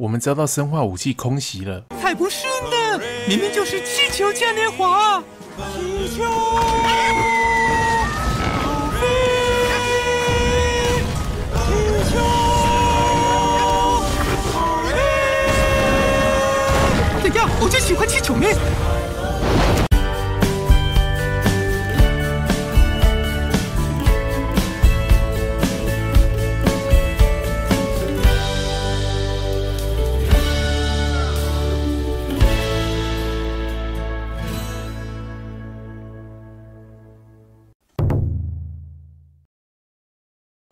我们遭到生化武器空袭了。才不是呢，明明就是气球嘉年华。气球。我就喜欢气球妹。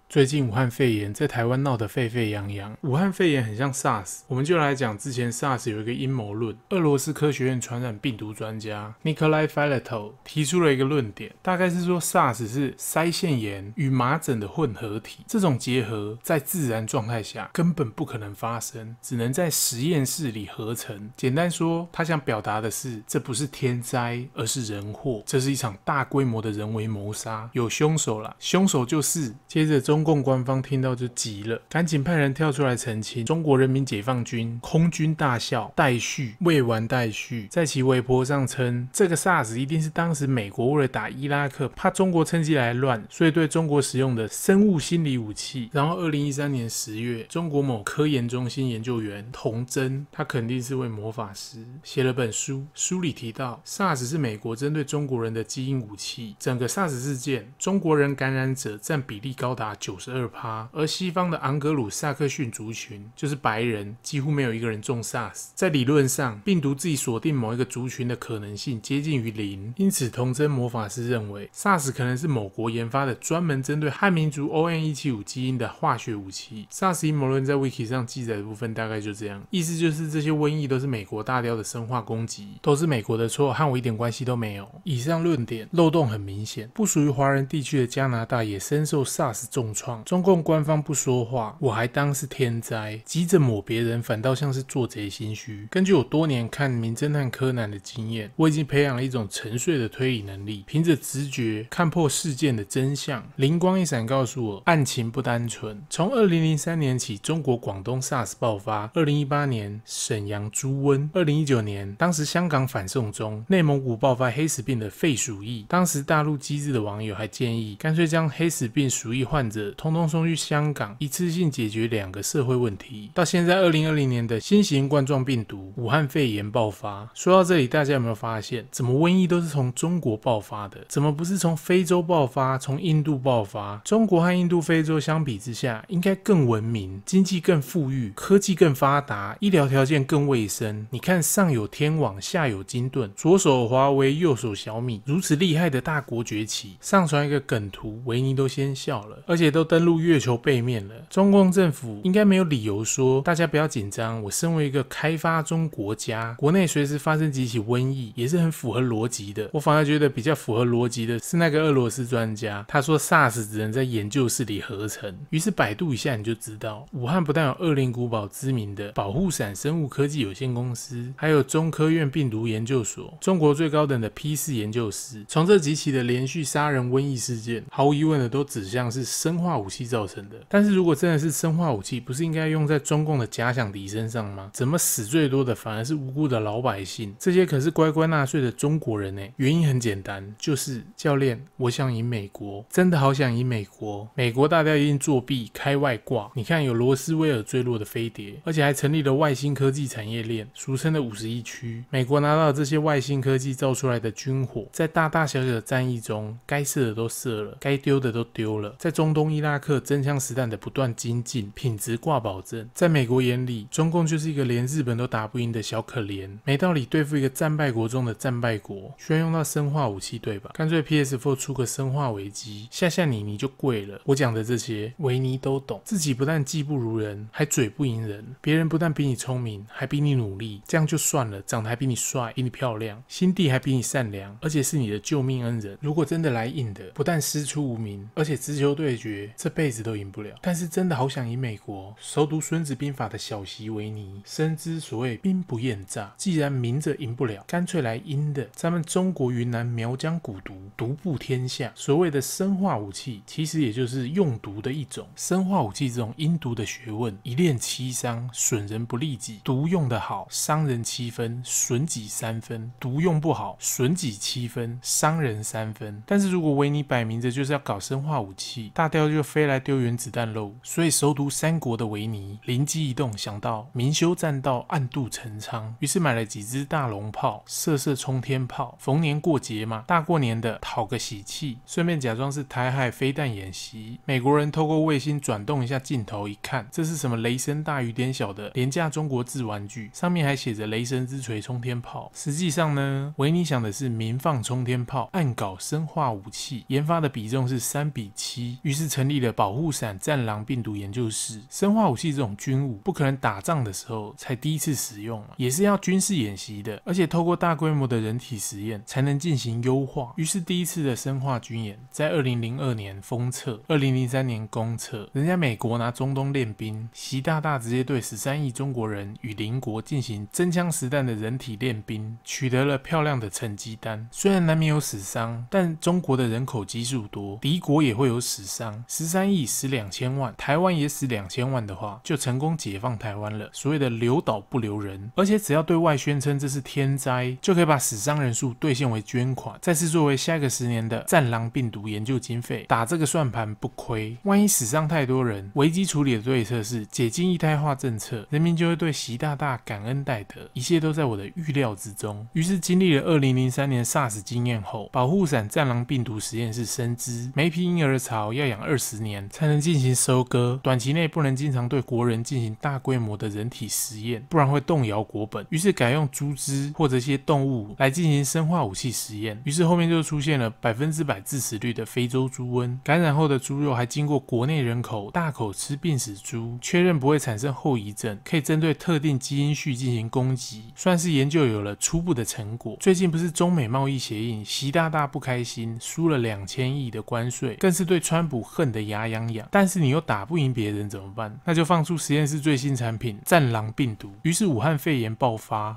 最近武汉肺炎在台湾闹得沸沸扬扬。武汉肺炎很像 SARS，我们就来讲之前 SARS 有一个阴谋论。俄罗斯科学院传染病毒专家 Nikolai f i l a t o 提出了一个论点，大概是说 SARS 是腮腺炎与麻疹的混合体，这种结合在自然状态下根本不可能发生，只能在实验室里合成。简单说，他想表达的是，这不是天灾，而是人祸，这是一场大规模的人为谋杀，有凶手了，凶手就是接着中。中共官方听到就急了，赶紧派人跳出来澄清。中国人民解放军空军大校戴旭未完待续，在其微博上称，这个 SARS 一定是当时美国为了打伊拉克，怕中国趁机来乱，所以对中国使用的生物心理武器。然后，二零一三年十月，中国某科研中心研究员童真，他肯定是位魔法师，写了本书，书里提到 SARS 是美国针对中国人的基因武器。整个 SARS 事件，中国人感染者占比例高达。九十二趴，而西方的昂格鲁萨克逊族群就是白人，几乎没有一个人中 SARS。在理论上，病毒自己锁定某一个族群的可能性接近于零，因此童真魔法师认为 SARS 可能是某国研发的专门针对汉民族 ON 一七五基因的化学武器。SARS 阴谋论在 Wiki 上记载的部分大概就这样，意思就是这些瘟疫都是美国大雕的生化攻击，都是美国的错，和我一点关系都没有。以上论点漏洞很明显，不属于华人地区的加拿大也深受 SARS 重创，中共官方不说话，我还当是天灾，急着抹别人，反倒像是做贼心虚。根据我多年看《名侦探柯南》的经验，我已经培养了一种沉睡的推理能力，凭着直觉看破事件的真相。灵光一闪，告诉我案情不单纯。从二零零三年起，中国广东 SARS 爆发；二零一八年沈阳猪瘟；二零一九年，当时香港反送中，内蒙古爆发黑死病的肺鼠疫。当时大陆机智的网友还建议，干脆将黑死病、鼠疫患者通通送去香港，一次性解决两个社会问题。到现在，二零二零年的新型冠状病毒武汉肺炎爆发。说到这里，大家有没有发现，怎么瘟疫都是从中国爆发的？怎么不是从非洲爆发，从印度爆发？中国和印度、非洲相比之下，应该更文明，经济更富裕，科技更发达，医疗条件更卫生。你看，上有天网，下有金盾，左手华为，右手小米，如此厉害的大国崛起。上传一个梗图，维尼都先笑了，而且都都登陆。月球背面了，中共政府应该没有理由说大家不要紧张。我身为一个开发中国家，国内随时发生几起瘟疫，也是很符合逻辑的。我反而觉得比较符合逻辑的是那个俄罗斯专家，他说 SARS 只能在研究室里合成。于是百度一下你就知道，武汉不但有恶灵古堡知名的保护伞生物科技有限公司，还有中科院病毒研究所，中国最高等的 P 四研究室。从这几起的连续杀人瘟疫事件，毫无疑问的都指向是生化化武器造成的，但是如果真的是生化武器，不是应该用在中共的假想敌身上吗？怎么死最多的反而是无辜的老百姓？这些可是乖乖纳税的中国人呢？原因很简单，就是教练，我想赢美国，真的好想赢美国。美国大雕一定作弊开外挂。你看，有罗斯威尔坠落的飞碟，而且还成立了外星科技产业链，俗称的五十一区。美国拿到这些外星科技造出来的军火，在大大小小的战役中，该射的都射了，该丢的都丢了。在中东伊拉克真枪实弹的不断精进，品质挂保证。在美国眼里，中共就是一个连日本都打不赢的小可怜，没道理对付一个战败国中的战败国，需要用到生化武器，对吧？干脆 PS4 出个生化危机，吓吓你，你就跪了。我讲的这些，维尼都懂。自己不但技不如人，还嘴不赢人；别人不但比你聪明，还比你努力，这样就算了，长得还比你帅，比你漂亮，心地还比你善良，而且是你的救命恩人。如果真的来硬的，不但师出无名，而且直球对决，这辈子都赢不了。但是真的好想赢美国，熟读《孙子兵法》的小习维尼，深知所谓兵不厌诈。既然明着赢不了，干脆来阴的。咱们中国云南苗疆蛊毒，独步天下。所谓的生化武器，其实也就是用毒的一种。生化武器这种阴毒的学问，一练七伤，损人不利己。毒用的好，伤人七分，损己三分；毒用不好，损己七分，伤人三分。但是如果维尼摆明着就是要搞生化武器，大雕就就飞来丢原子弹喽。所以熟读三国的维尼灵机一动，想到明修栈道，暗度陈仓，于是买了几支大龙炮，射射冲天炮。逢年过节嘛，大过年的讨个喜气，顺便假装是台海飞弹演习。美国人透过卫星转动一下镜头，一看，这是什么雷声大雨点小的廉价中国制玩具，上面还写着“雷神之锤”冲天炮。实际上呢，维尼想的是明放冲天炮，暗搞生化武器，研发的比重是三比七，于是成立了保护伞战狼病毒研究室。生化武器这种军武，不可能打仗的时候才第一次使用，也是要军事演习的，而且透过大规模的人体实验才能进行优化。于是第一次的生化军演在二零零二年封测，二零零三年公测。人家美国拿中东练兵，习大大直接对十三亿中国人与邻国进行真枪实弹的人体练兵，取得了漂亮的成绩单。虽然难免有死伤，但中国的人口基数多，敌国也会有死伤。十三亿死两千万，台湾也死两千万的话，就成功解放台湾了。所谓的留岛不留人，而且只要对外宣称这是天灾，就可以把死伤人数兑现为捐款，再次作为下一个十年的战狼病毒研究经费。打这个算盘不亏，万一死伤太多人，危机处理的对策是解禁一胎化政策，人民就会对习大大感恩戴德，一切都在我的预料之中。于是经历了二零零三年 SARS 经验后，保护伞战狼病毒实验室深知，每批婴儿潮要养二十年才能进行收割，短期内不能经常对国人进行大规模的人体实验，不然会动摇国本。于是改用猪只或者一些动物来进行生化武器实验。于是后面就出现了百分之百致死率的非洲猪瘟，感染后的猪肉还经过国内人口大口吃病死猪，确认不会产生后遗症，可以针对特定基因序进行攻击，算是研究有了初步的成果。最近不是中美贸易协议，习大大不开心，输了两千亿的关税，更是对川普恨的牙痒痒。但是你又打不赢别人怎么办？那就放出实验室最新产品战狼病毒。于是武汉肺炎爆发。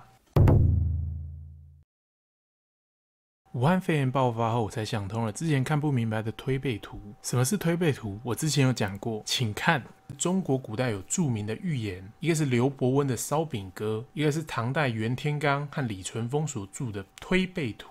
武汉肺炎爆发后，我才想通了之前看不明白的推背图。什么是推背图？我之前有讲过，请看。中国古代有著名的寓言，一个是刘伯温的《烧饼歌》，一个是唐代袁天罡和李淳风所著的《推背图》。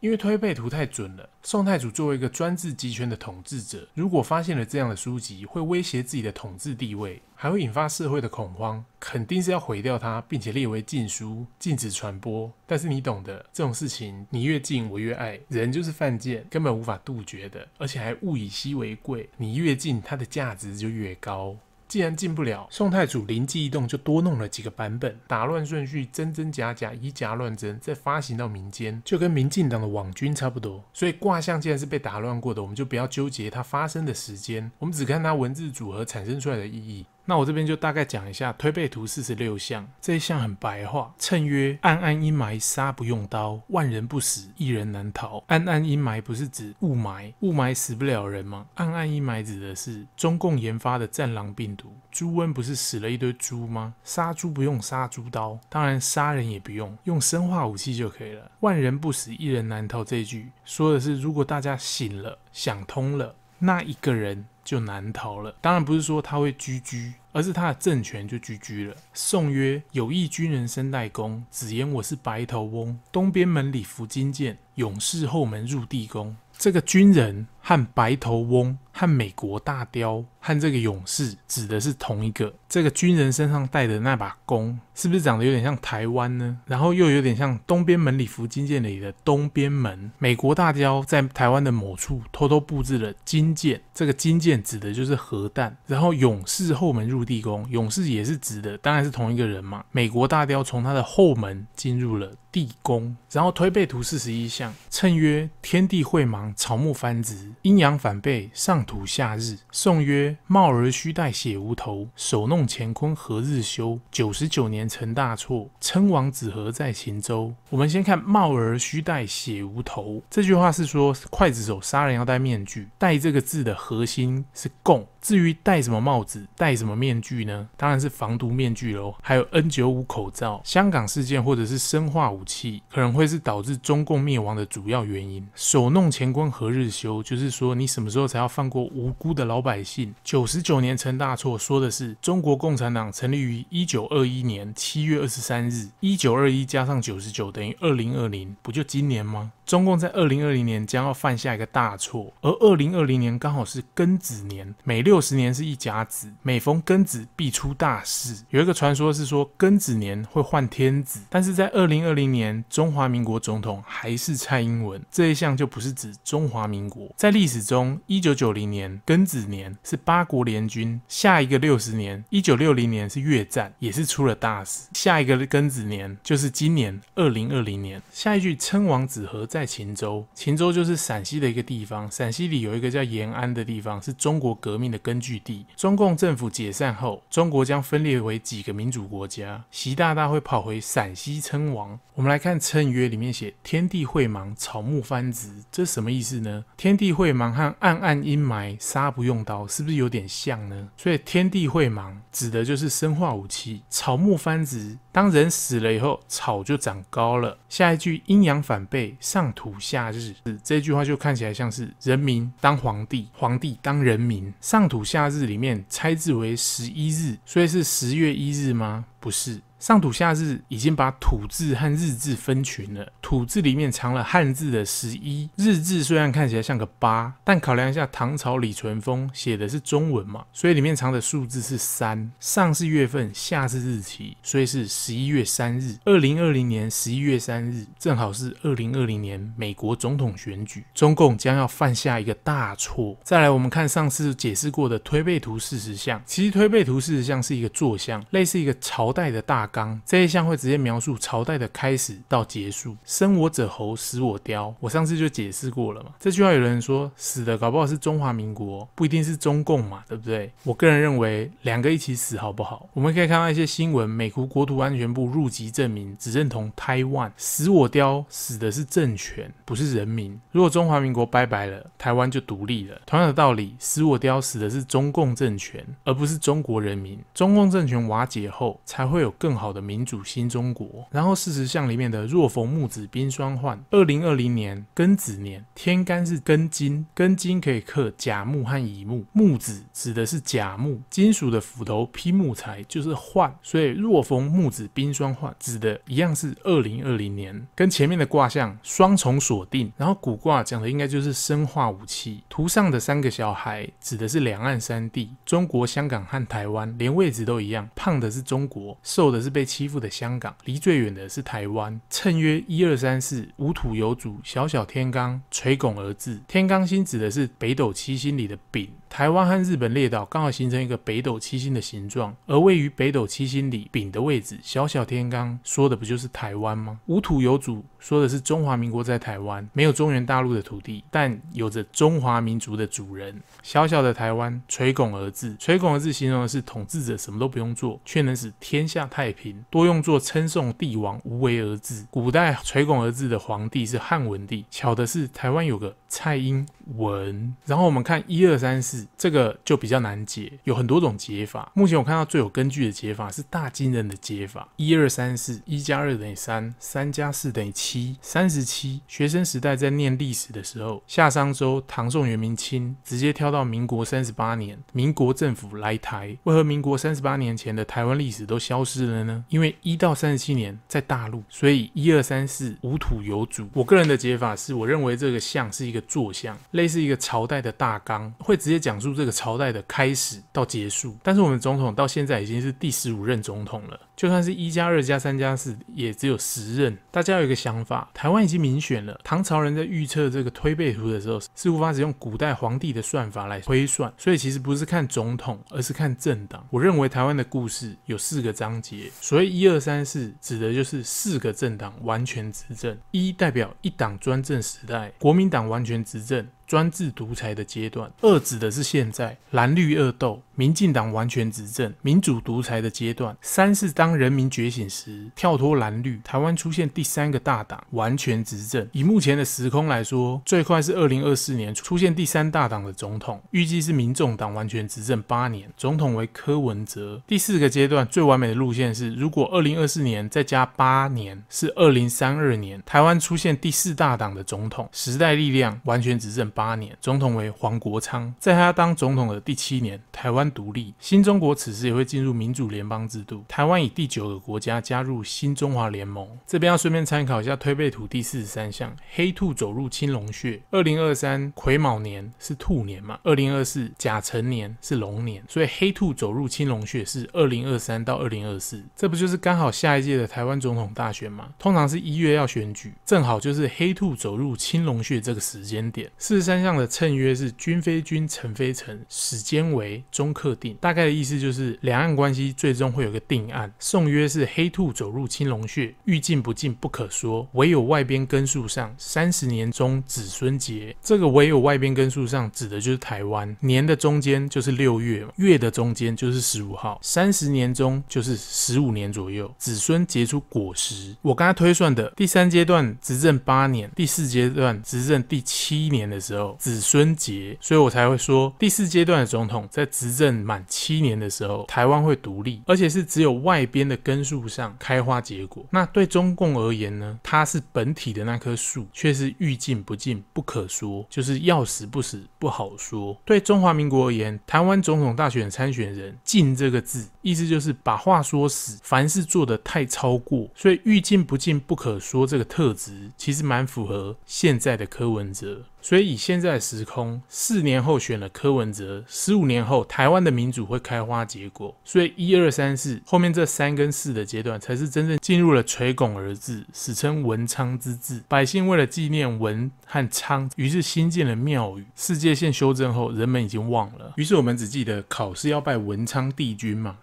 因为推背图太准了，宋太祖作为一个专制集权的统治者，如果发现了这样的书籍，会威胁自己的统治地位，还会引发社会的恐慌，肯定是要毁掉它，并且列为禁书，禁止传播。但是你懂的，这种事情你越禁我越爱，人就是犯贱，根本无法杜绝的，而且还物以稀为贵，你越禁它的价值就越高。既然进不了，宋太祖灵机一动，就多弄了几个版本，打乱顺序，真真假假，以假乱真，再发行到民间，就跟民进党的网军差不多。所以卦象既然是被打乱过的，我们就不要纠结它发生的时间，我们只看它文字组合产生出来的意义。那我这边就大概讲一下推背图四十六象，这一象很白话，称曰：暗暗阴霾，杀不用刀，万人不死，一人难逃。暗暗阴霾不是指雾霾，雾霾死不了人吗？暗暗阴霾指的是中共研发的战狼病毒。猪瘟不是死了一堆猪吗？杀猪不用杀猪刀，当然杀人也不用，用生化武器就可以了。万人不死，一人难逃。这一句说的是，如果大家醒了，想通了，那一个人。就难逃了。当然不是说他会居居，而是他的政权就居居了。宋曰：“有意军人生代功，子言我是白头翁。东边门里伏金剑，勇士后门入地宫。”这个军人和白头翁和美国大雕和这个勇士指的是同一个。这个军人身上带的那把弓，是不是长得有点像台湾呢？然后又有点像东边门里伏金箭里的东边门。美国大雕在台湾的某处偷偷布置了金箭，这个金箭指的就是核弹。然后勇士后门入地宫，勇士也是指的，当然是同一个人嘛。美国大雕从他的后门进入了地宫。然后推背图四十一象，谶曰：天地晦芒，草木繁殖，阴阳反背，上土下日。颂曰：帽儿须带血无头，手弄乾坤何日休？九十九年成大错，称王子何在秦州。我们先看“帽儿须带血无头”这句话是说，刽子手杀人要戴面具。戴这个字的核心是共。至于戴什么帽子、戴什么面具呢？当然是防毒面具喽。还有 N95 口罩。香港事件或者是生化武器，可能会是导致中共灭亡的主要原因。手弄乾坤何日休？就是说你什么时候才要放过无辜的老百姓？九十九年成大错，说的是中国共产党成立于一九二一年七月二十三日。一九二一加上九十九等于二零二零，不就今年吗？中共在二零二零年将要犯下一个大错，而二零二零年刚好是庚子年，每六十年是一甲子，每逢庚子必出大事。有一个传说是说庚子年会换天子，但是在二零二零年，中华民国总统还是蔡英文，这一项就不是指中华民国。在历史中，一九九零年庚子年是八国联军，下一个六十年一九六零年是越战，也是出了大事。下一个庚子年就是今年二零二零年。下一句称王子和。在秦州，秦州就是陕西的一个地方。陕西里有一个叫延安的地方，是中国革命的根据地。中共政府解散后，中国将分裂为几个民主国家。习大大会跑回陕西称王。我们来看谶约里面写“天地晦茫，草木蕃殖”，这什么意思呢？天地晦茫和暗暗阴霾，杀不用刀，是不是有点像呢？所以天地晦茫指的就是生化武器。草木蕃殖，当人死了以后，草就长高了。下一句阴阳反背，上。上土下日，这句话就看起来像是人民当皇帝，皇帝当人民。上土下日里面拆字为十一日，所以是十月一日吗？不是。上土下日已经把土字和日字分群了，土字里面藏了汉字的十一，日字虽然看起来像个八，但考量一下唐朝李淳风写的是中文嘛，所以里面藏的数字是三。上是月份，下是日期，所以是十一月三日。二零二零年十一月三日，正好是二零二零年美国总统选举，中共将要犯下一个大错。再来，我们看上次解释过的推背图四十象，其实推背图四十象是一个坐像，类似一个朝代的大。这一项会直接描述朝代的开始到结束。生我者侯，死我雕。我上次就解释过了嘛。这句话有人说死的搞不好是中华民国，不一定是中共嘛，对不对？我个人认为两个一起死好不好？我们可以看到一些新闻，美国国土安全部入籍证明只认同台湾。死我雕死的是政权，不是人民。如果中华民国拜拜了，台湾就独立了。同样的道理，死我雕死的是中共政权，而不是中国人民。中共政权瓦解后，才会有更好。好的民主新中国，然后四十象里面的若逢木子冰霜换，二零二零年庚子年，天干是庚金，庚金可以克甲木和乙木，木子指的是甲木，金属的斧头劈木材就是换，所以若逢木子冰霜换指的一样是二零二零年，跟前面的卦象双重锁定，然后古卦讲的应该就是生化武器，图上的三个小孩指的是两岸三地，中国香港和台湾，连位置都一样，胖的是中国，瘦的是。被欺负的香港，离最远的是台湾。称约：一二三四，无土有主，小小天罡垂拱而治。天罡星指的是北斗七星里的丙。台湾和日本列岛刚好形成一个北斗七星的形状，而位于北斗七星里丙的位置，小小天罡说的不就是台湾吗？无土有主说的是中华民国在台湾，没有中原大陆的土地，但有着中华民族的主人。小小的台湾垂拱而治，垂拱而治形容的是统治者什么都不用做，却能使天下太平。多用作称颂帝王无为而治。古代垂拱而治的皇帝是汉文帝，巧的是台湾有个蔡英文。然后我们看一二三四。这个就比较难解，有很多种解法。目前我看到最有根据的解法是大金人的解法：一二三四，一加二等于三，三加四等于七，三十七。学生时代在念历史的时候，夏商周、唐宋元明清，直接跳到民国三十八年，民国政府来台。为何民国三十八年前的台湾历史都消失了呢？因为一到三十七年在大陆，所以一二三四无土有主。我个人的解法是，我认为这个像是一个坐像，类似一个朝代的大纲，会直接讲。述这个朝代的开始到结束，但是我们总统到现在已经是第十五任总统了，就算是一加二加三加四，也只有十任。大家有一个想法，台湾已经民选了。唐朝人在预测这个推背图的时候，是无法使用古代皇帝的算法来推算，所以其实不是看总统，而是看政党。我认为台湾的故事有四个章节，所谓一二三四，指的就是四个政党完全执政。一代表一党专政时代，国民党完全执政。专制独裁的阶段；二指的是现在蓝绿恶斗、民进党完全执政、民主独裁的阶段；三是当人民觉醒时，跳脱蓝绿，台湾出现第三个大党完全执政。以目前的时空来说，最快是二零二四年出现第三大党的总统，预计是民众党完全执政八年，总统为柯文哲。第四个阶段最完美的路线是，如果二零二四年再加八年，是二零三二年，台湾出现第四大党的总统，时代力量完全执政八年，总统为黄国昌。在他当总统的第七年，台湾独立，新中国此时也会进入民主联邦制度，台湾以第九个国家加入新中华联盟。这边要顺便参考一下推背图第四十三项，黑兔走入青龙穴，二零二三癸卯年是兔年嘛，二零二四甲辰年是龙年，所以黑兔走入青龙穴是二零二三到二零二四，这不就是刚好下一届的台湾总统大选吗？通常是一月要选举，正好就是黑兔走入青龙穴这个时间点。四十三项的谶曰是君非君，臣非臣，始间为，中克定。大概的意思就是两岸关系最终会有个定案。宋曰是黑兔走入青龙穴，欲进不进不可说，唯有外边根树上，三十年中子孙结。这个唯有外边根树上指的就是台湾，年的中间就是六月，月的中间就是十五号，三十年中就是十五年左右，子孙结出果实。我刚才推算的第三阶段执政八年，第四阶段执政第七年的时候，子孙节，所以我才会说第四阶段的总统在执政满七年的时候，台湾会独立，而且是只有外边的根树上开花结果。那对中共而言呢？它是本体的那棵树，却是欲进不进不可说，就是要死不死不好说。对中华民国而言，台湾总统大选参选人“进”这个字，意思就是把话说死，凡事做得太超过，所以欲进不进不可说这个特质，其实蛮符合现在的柯文哲。所以以现在的时空，四年后选了柯文哲，十五年后台湾的民主会开花结果。所以一二三四后面这三跟四的阶段，才是真正进入了垂拱而治，史称文昌之治。百姓为了纪念文和昌，于是新建了庙宇。世界线修正后，人们已经忘了，于是我们只记得考试要拜文昌帝君嘛。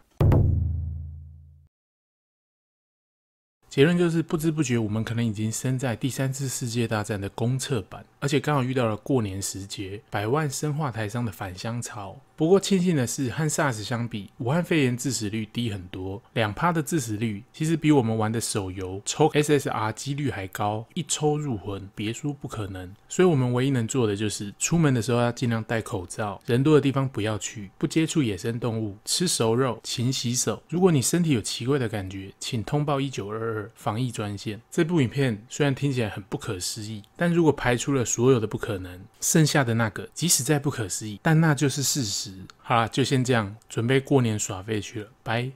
结论就是，不知不觉我们可能已经身在第三次世界大战的公测版，而且刚好遇到了过年时节，百万生化台商的返乡潮。不过庆幸的是，和 SARS 相比，武汉肺炎致死率低很多，两趴的致死率其实比我们玩的手游抽 SSR 几率还高，一抽入魂，别说不可能。所以我们唯一能做的就是，出门的时候要尽量戴口罩，人多的地方不要去，不接触野生动物，吃熟肉，勤洗手。如果你身体有奇怪的感觉，请通报一九二二防疫专线。这部影片虽然听起来很不可思议，但如果排除了所有的不可能，剩下的那个，即使再不可思议，但那就是事实。好啦，就先这样，准备过年耍废去了，拜。